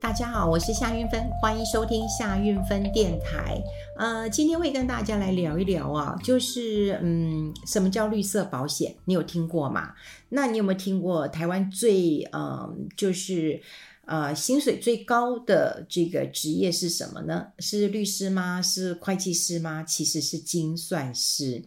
大家好，我是夏韵芬，欢迎收听夏韵芬电台。呃，今天会跟大家来聊一聊啊，就是嗯，什么叫绿色保险？你有听过吗？那你有没有听过台湾最嗯、就是呃，薪水最高的这个职业是什么呢？是律师吗？是会计师吗？其实是精算师。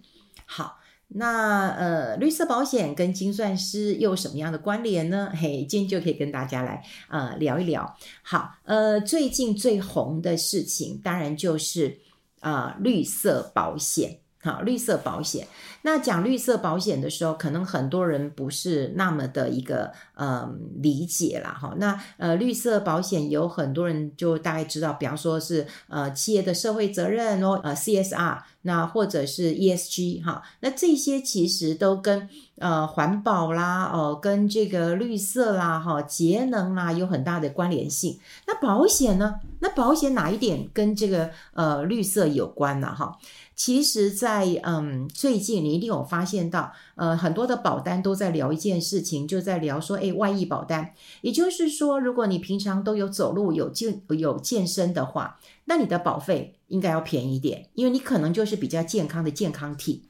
好。那呃，绿色保险跟精算师又有什么样的关联呢？嘿，今天就可以跟大家来呃聊一聊。好，呃，最近最红的事情当然就是啊、呃，绿色保险。好，绿色保险。那讲绿色保险的时候，可能很多人不是那么的一个嗯理解啦。哈。那呃，绿色保险有很多人就大概知道，比方说是呃企业的社会责任哦，呃 CSR，那或者是 ESG 哈。那这些其实都跟呃环保啦，哦、呃，跟这个绿色啦，哈，节能啦有很大的关联性。那保险呢？那保险哪一点跟这个呃绿色有关呢？哈？其实，在嗯最近你一定有发现到，呃，很多的保单都在聊一件事情，就在聊说，诶，外溢保单，也就是说，如果你平常都有走路、有健有健身的话，那你的保费应该要便宜一点，因为你可能就是比较健康的健康体。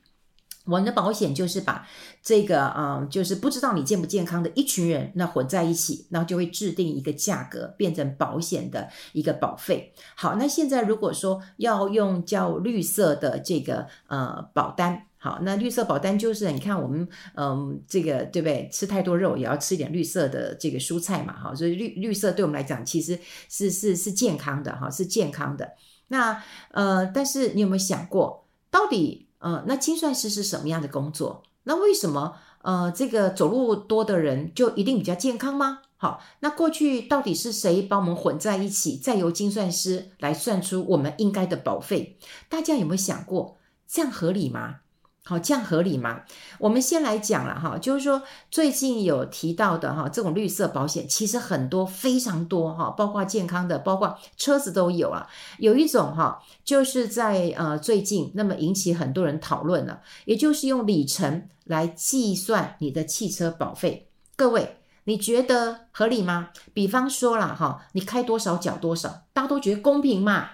我们的保险就是把这个啊、嗯，就是不知道你健不健康的一群人，那混在一起，然后就会制定一个价格，变成保险的一个保费。好，那现在如果说要用叫绿色的这个呃保单，好，那绿色保单就是你看我们嗯这个对不对？吃太多肉也要吃一点绿色的这个蔬菜嘛，哈，所以绿绿色对我们来讲其实是是是健康的哈，是健康的。那呃，但是你有没有想过，到底？呃，那精算师是什么样的工作？那为什么呃，这个走路多的人就一定比较健康吗？好，那过去到底是谁帮我们混在一起，再由精算师来算出我们应该的保费？大家有没有想过，这样合理吗？好，这样合理吗？我们先来讲了哈，就是说最近有提到的哈，这种绿色保险其实很多，非常多哈，包括健康的，包括车子都有啊。有一种哈，就是在呃最近那么引起很多人讨论了，也就是用里程来计算你的汽车保费。各位，你觉得合理吗？比方说啦哈，你开多少缴多少，大家都觉得公平嘛，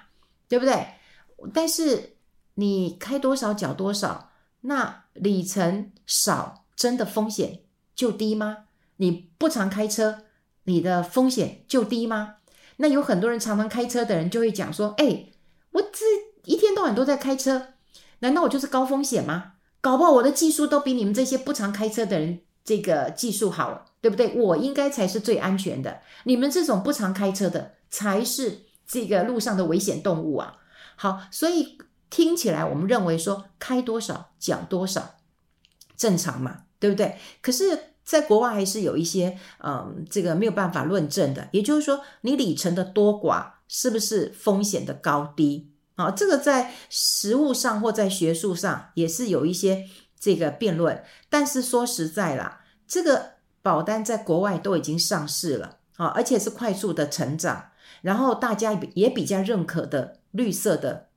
对不对？但是你开多少缴多少。那里程少，真的风险就低吗？你不常开车，你的风险就低吗？那有很多人常常开车的人就会讲说：“哎，我这一天到晚都在开车，难道我就是高风险吗？搞不好我的技术都比你们这些不常开车的人这个技术好，对不对？我应该才是最安全的，你们这种不常开车的才是这个路上的危险动物啊！好，所以。听起来，我们认为说开多少缴多少，正常嘛，对不对？可是，在国外还是有一些，嗯，这个没有办法论证的。也就是说，你里程的多寡是不是风险的高低啊？这个在实务上或在学术上也是有一些这个辩论。但是说实在啦，这个保单在国外都已经上市了啊，而且是快速的成长，然后大家也比较认可的绿色的。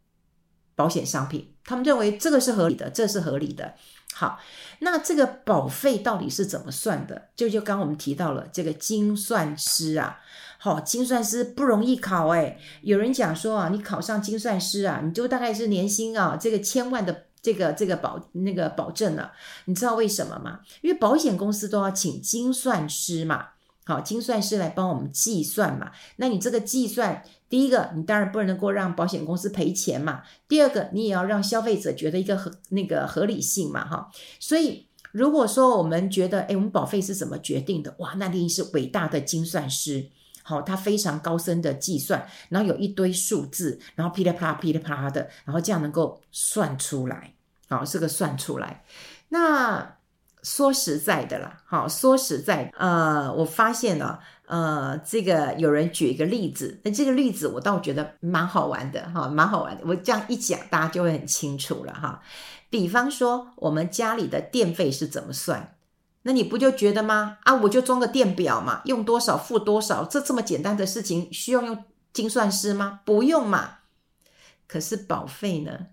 保险商品，他们认为这个是合理的，这是合理的。好，那这个保费到底是怎么算的？就就刚我们提到了这个精算师啊，好，精算师不容易考诶。有人讲说啊，你考上精算师啊，你就大概是年薪啊，这个千万的这个这个保那个保证了。你知道为什么吗？因为保险公司都要请精算师嘛。好，精算师来帮我们计算嘛。那你这个计算，第一个，你当然不能够让保险公司赔钱嘛。第二个，你也要让消费者觉得一个合那个合理性嘛，哈。所以，如果说我们觉得，诶，我们保费是怎么决定的？哇，那一定是伟大的精算师，好，他非常高深的计算，然后有一堆数字，然后噼里啪啦、噼里啪啦的，然后这样能够算出来，好，这个算出来，那。说实在的啦，好，说实在，呃，我发现了，呃，这个有人举一个例子，那这个例子我倒觉得蛮好玩的，哈，蛮好玩的。我这样一讲，大家就会很清楚了，哈。比方说，我们家里的电费是怎么算？那你不就觉得吗？啊，我就装个电表嘛，用多少付多少，这这么简单的事情，需要用精算师吗？不用嘛。可是保费呢？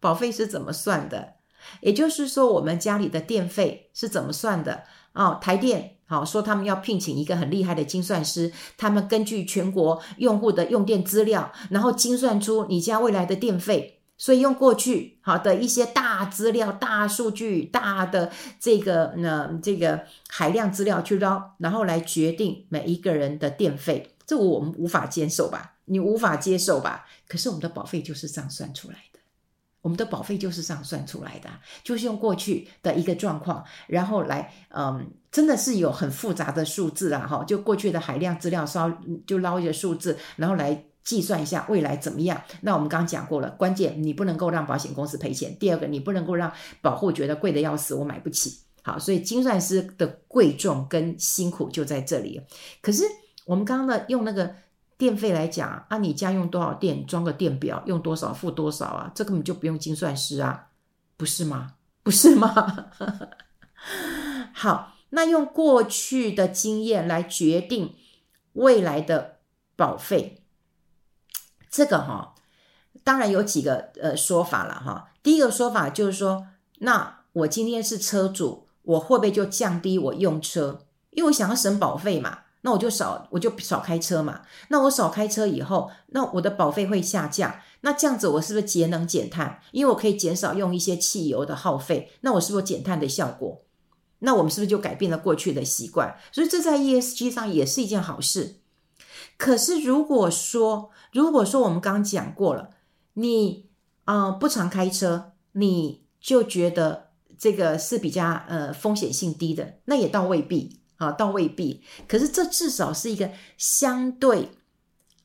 保费是怎么算的？也就是说，我们家里的电费是怎么算的？哦，台电好说他们要聘请一个很厉害的精算师，他们根据全国用户的用电资料，然后精算出你家未来的电费。所以用过去好的一些大资料、大数据、大的这个呢这个海量资料去捞，然后来决定每一个人的电费，这我们无法接受吧？你无法接受吧？可是我们的保费就是这样算出来的，我们的保费就是这样算出来的，就是用过去的一个状况，然后来嗯，真的是有很复杂的数字啊，哈，就过去的海量资料稍就捞一些数字，然后来。计算一下未来怎么样？那我们刚刚讲过了，关键你不能够让保险公司赔钱。第二个，你不能够让保户觉得贵的要死，我买不起。好，所以精算师的贵重跟辛苦就在这里。可是我们刚刚的用那个电费来讲啊，你家用多少电，装个电表，用多少付多少啊，这根本就不用精算师啊，不是吗？不是吗？好，那用过去的经验来决定未来的保费。这个哈，当然有几个呃说法了哈。第一个说法就是说，那我今天是车主，我会不会就降低我用车？因为我想要省保费嘛，那我就少我就少开车嘛。那我少开车以后，那我的保费会下降。那这样子我是不是节能减碳？因为我可以减少用一些汽油的耗费，那我是不是减碳的效果？那我们是不是就改变了过去的习惯？所以这在 ESG 上也是一件好事。可是如果说，如果说我们刚讲过了，你啊、不常开车，你就觉得这个是比较呃风险性低的，那也倒未必啊，倒未必。可是这至少是一个相对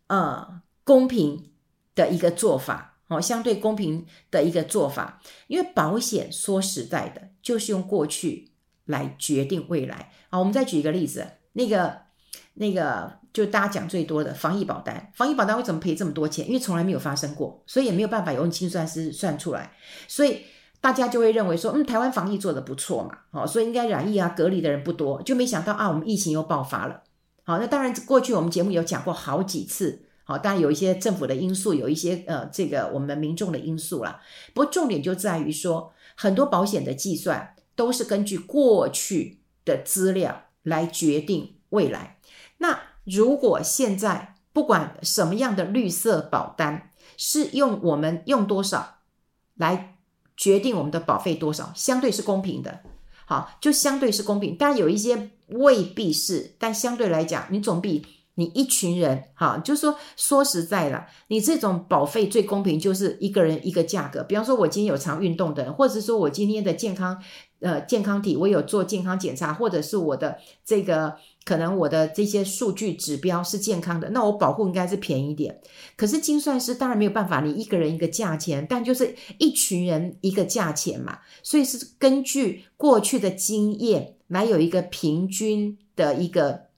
呃公平的一个做法，哦，相对公平的一个做法。因为保险说实在的，就是用过去来决定未来。好，我们再举一个例子，那个那个。就大家讲最多的防疫保单，防疫保单为什么赔这么多钱？因为从来没有发生过，所以也没有办法用精算师算出来，所以大家就会认为说，嗯，台湾防疫做得不错嘛，好，所以应该染疫啊、隔离的人不多，就没想到啊，我们疫情又爆发了。好，那当然过去我们节目有讲过好几次，好，当然有一些政府的因素，有一些呃这个我们民众的因素啦。不过重点就在于说，很多保险的计算都是根据过去的资料来决定未来，那。如果现在不管什么样的绿色保单，是用我们用多少来决定我们的保费多少，相对是公平的。好，就相对是公平，但有一些未必是，但相对来讲，你总比你一群人，哈，就说说实在了，你这种保费最公平，就是一个人一个价格。比方说，我今天有常运动的人，或者是说我今天的健康。呃，健康体我有做健康检查，或者是我的这个可能我的这些数据指标是健康的，那我保护应该是便宜点。可是精算师当然没有办法，你一个人一个价钱，但就是一群人一个价钱嘛，所以是根据过去的经验来有一个平均的一个。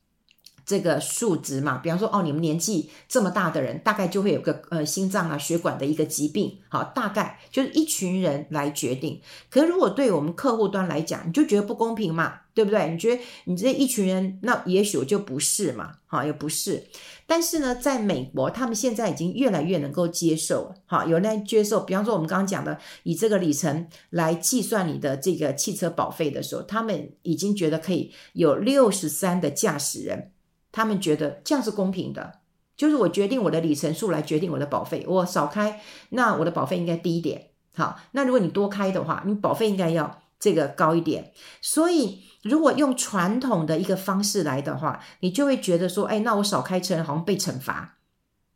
这个数值嘛，比方说，哦，你们年纪这么大的人，大概就会有个呃心脏啊血管的一个疾病，好，大概就是一群人来决定。可是如果对我们客户端来讲，你就觉得不公平嘛，对不对？你觉得你这一群人，那也许我就不是嘛，好，也不是。但是呢，在美国，他们现在已经越来越能够接受，好，有人接受。比方说，我们刚刚讲的，以这个里程来计算你的这个汽车保费的时候，他们已经觉得可以有六十三的驾驶人。他们觉得这样是公平的，就是我决定我的里程数来决定我的保费，我少开，那我的保费应该低一点。好，那如果你多开的话，你保费应该要这个高一点。所以，如果用传统的一个方式来的话，你就会觉得说，哎，那我少开车好像被惩罚，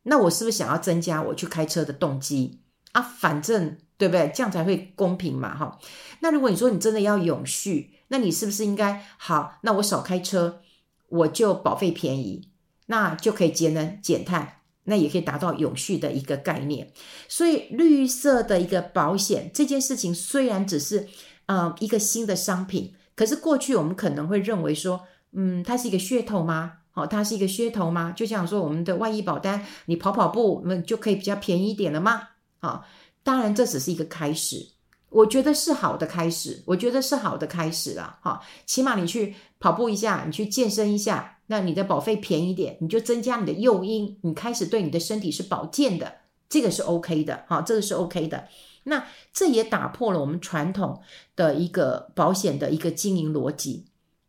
那我是不是想要增加我去开车的动机啊？反正对不对？这样才会公平嘛，哈。那如果你说你真的要永续，那你是不是应该好？那我少开车。我就保费便宜，那就可以节能减碳，那也可以达到永续的一个概念。所以绿色的一个保险这件事情，虽然只是呃一个新的商品，可是过去我们可能会认为说，嗯，它是一个噱头吗？哦，它是一个噱头吗？就像说我们的万一保单，你跑跑步，那就可以比较便宜一点了吗？啊、哦，当然这只是一个开始。我觉得是好的开始，我觉得是好的开始了，哈，起码你去跑步一下，你去健身一下，那你的保费便宜点，你就增加你的诱因，你开始对你的身体是保健的，这个是 OK 的，哈，这个是 OK 的。那这也打破了我们传统的一个保险的一个经营逻辑。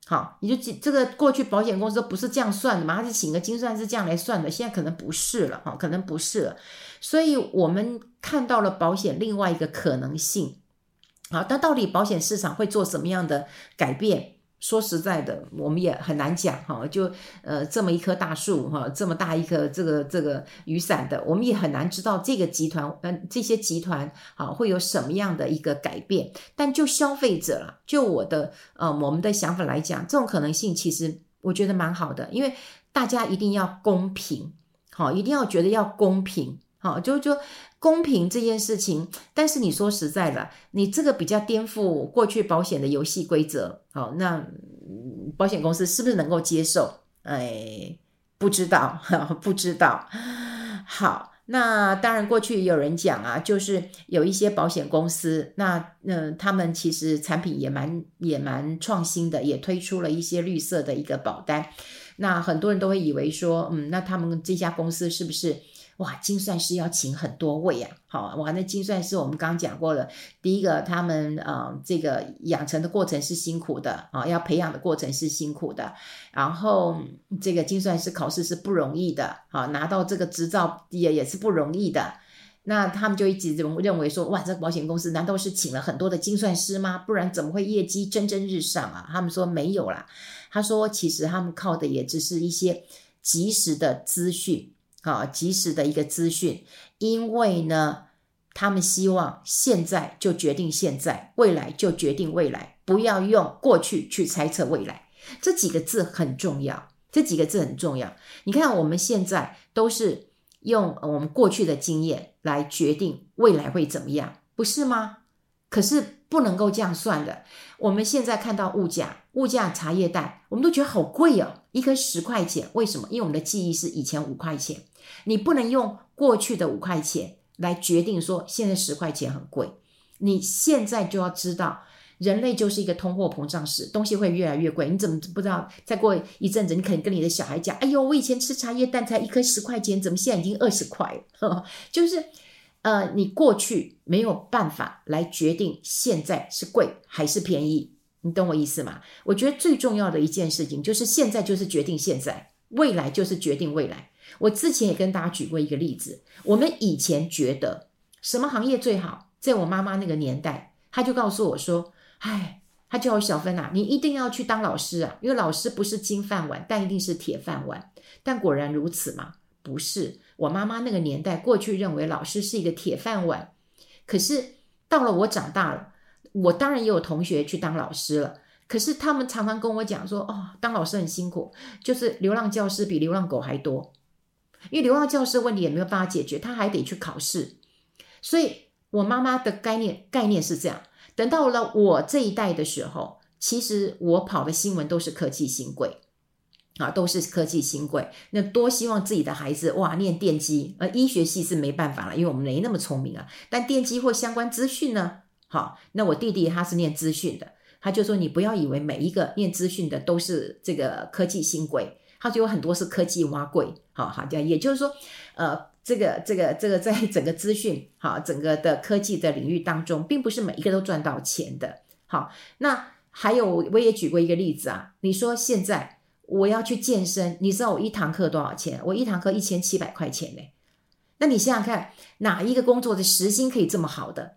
好，你就这个过去保险公司都不是这样算的嘛？他是请个精算师这样来算的，现在可能不是了哈，可能不是了。所以我们看到了保险另外一个可能性。好，但到底保险市场会做什么样的改变？说实在的，我们也很难讲哈。就呃，这么一棵大树哈，这么大一棵这个这个雨伞的，我们也很难知道这个集团嗯，这些集团啊会有什么样的一个改变。但就消费者了，就我的呃我们的想法来讲，这种可能性其实我觉得蛮好的，因为大家一定要公平，好，一定要觉得要公平。好，就就公平这件事情，但是你说实在的，你这个比较颠覆过去保险的游戏规则，好，那保险公司是不是能够接受？哎，不知道，不知道。好，那当然过去有人讲啊，就是有一些保险公司，那嗯、他们其实产品也蛮也蛮创新的，也推出了一些绿色的一个保单。那很多人都会以为说，嗯，那他们这家公司是不是？哇，精算师要请很多位啊！好，哇，那精算师我们刚刚讲过了，第一个他们呃这个养成的过程是辛苦的啊，要培养的过程是辛苦的，然后这个精算师考试是不容易的，好，拿到这个执照也也是不容易的。那他们就一直认为说，哇，这个保险公司难道是请了很多的精算师吗？不然怎么会业绩蒸蒸日上啊？他们说没有啦，他说其实他们靠的也只是一些及时的资讯。啊，及时的一个资讯，因为呢，他们希望现在就决定现在，未来就决定未来，不要用过去去猜测未来。这几个字很重要，这几个字很重要。你看，我们现在都是用我们过去的经验来决定未来会怎么样，不是吗？可是。不能够这样算的。我们现在看到物价，物价茶叶蛋，我们都觉得好贵哦，一颗十块钱。为什么？因为我们的记忆是以前五块钱，你不能用过去的五块钱来决定说现在十块钱很贵。你现在就要知道，人类就是一个通货膨胀史，东西会越来越贵。你怎么不知道？再过一阵子，你可能跟你的小孩讲：“哎呦，我以前吃茶叶蛋才一颗十块钱，怎么现在已经二十块了？” 就是。呃，你过去没有办法来决定现在是贵还是便宜，你懂我意思吗？我觉得最重要的一件事情就是现在就是决定现在，未来就是决定未来。我之前也跟大家举过一个例子，我们以前觉得什么行业最好，在我妈妈那个年代，她就告诉我说：“哎，她叫我小芬啊，你一定要去当老师啊，因为老师不是金饭碗，但一定是铁饭碗。”但果然如此嘛，不是。我妈妈那个年代，过去认为老师是一个铁饭碗，可是到了我长大了，我当然也有同学去当老师了。可是他们常常跟我讲说：“哦，当老师很辛苦，就是流浪教师比流浪狗还多，因为流浪教师问题也没有办法解决，他还得去考试。”所以，我妈妈的概念概念是这样。等到了我这一代的时候，其实我跑的新闻都是科技新贵。啊，都是科技新贵，那多希望自己的孩子哇念电机，呃，医学系是没办法了，因为我们没那么聪明啊。但电机或相关资讯呢？好，那我弟弟他是念资讯的，他就说你不要以为每一个念资讯的都是这个科技新贵，他就有很多是科技挖贵。好好这样，也就是说，呃，这个这个这个在整个资讯好整个的科技的领域当中，并不是每一个都赚到钱的。好，那还有我也举过一个例子啊，你说现在。我要去健身，你知道我一堂课多少钱？我一堂课一千七百块钱呢。那你想想看，哪一个工作的时薪可以这么好的，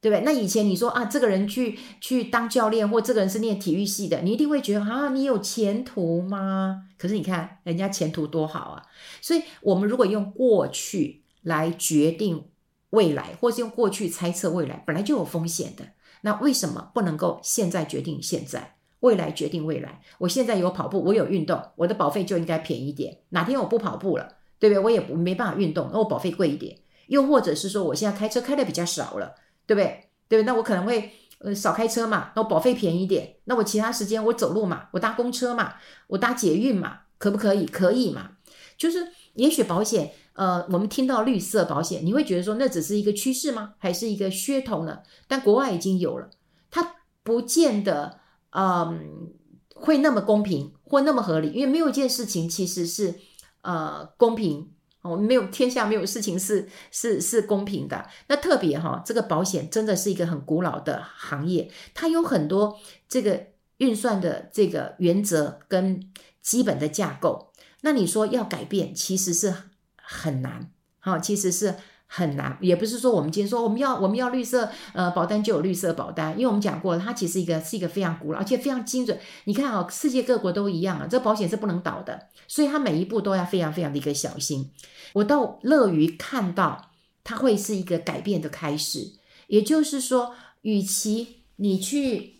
对不对？那以前你说啊，这个人去去当教练，或这个人是念体育系的，你一定会觉得啊，你有前途吗？可是你看人家前途多好啊！所以，我们如果用过去来决定未来，或是用过去猜测未来，本来就有风险的。那为什么不能够现在决定现在？未来决定未来。我现在有跑步，我有运动，我的保费就应该便宜点。哪天我不跑步了，对不对？我也没办法运动，那我保费贵一点。又或者是说，我现在开车开的比较少了，对不对？对不对？那我可能会呃少开车嘛，那我保费便宜点。那我其他时间我走路嘛，我搭公车嘛，我搭捷运嘛，可不可以？可以嘛？就是也许保险，呃，我们听到绿色保险，你会觉得说那只是一个趋势吗？还是一个噱头呢？但国外已经有了，它不见得。嗯，会那么公平或那么合理？因为没有一件事情其实是呃公平哦，没有天下没有事情是是是公平的。那特别哈，这个保险真的是一个很古老的行业，它有很多这个运算的这个原则跟基本的架构。那你说要改变，其实是很难。好，其实是。很难，也不是说我们今天说我们要我们要绿色呃保单就有绿色保单，因为我们讲过，它其实一个是一个非常古老而且非常精准。你看哦，世界各国都一样啊，这保险是不能倒的，所以它每一步都要非常非常的一个小心。我倒乐于看到它会是一个改变的开始，也就是说，与其你去。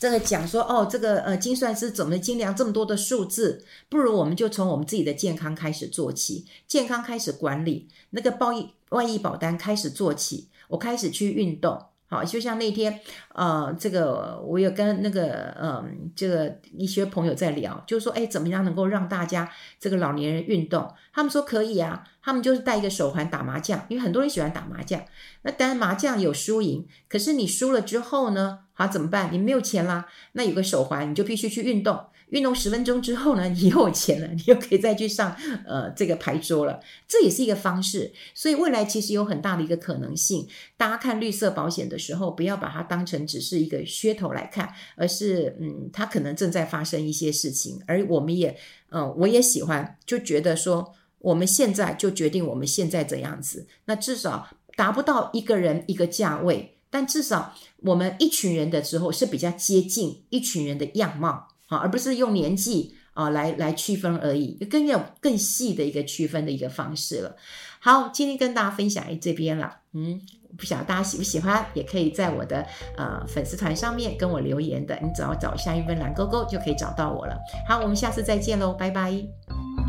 这个讲说哦，这个呃精算师怎么精量这么多的数字？不如我们就从我们自己的健康开始做起，健康开始管理，那个报益万亿保单开始做起，我开始去运动。好，就像那天，呃，这个我有跟那个，嗯、这个一些朋友在聊，就是说，哎，怎么样能够让大家这个老年人运动？他们说可以啊，他们就是戴一个手环打麻将，因为很多人喜欢打麻将。那当然麻将有输赢，可是你输了之后呢，好怎么办？你没有钱啦，那有个手环，你就必须去运动。运动十分钟之后呢，你又有钱了，你又可以再去上呃这个牌桌了，这也是一个方式。所以未来其实有很大的一个可能性。大家看绿色保险的时候，不要把它当成只是一个噱头来看，而是嗯，它可能正在发生一些事情。而我们也嗯、我也喜欢，就觉得说我们现在就决定我们现在怎样子。那至少达不到一个人一个价位，但至少我们一群人的时候是比较接近一群人的样貌。啊，而不是用年纪啊来来区分而已，更有更细的一个区分的一个方式了。好，今天跟大家分享这边了，嗯，不晓得大家喜不喜欢，也可以在我的呃粉丝团上面跟我留言的，你只要找夏韵芬蓝勾勾就可以找到我了。好，我们下次再见喽，拜拜。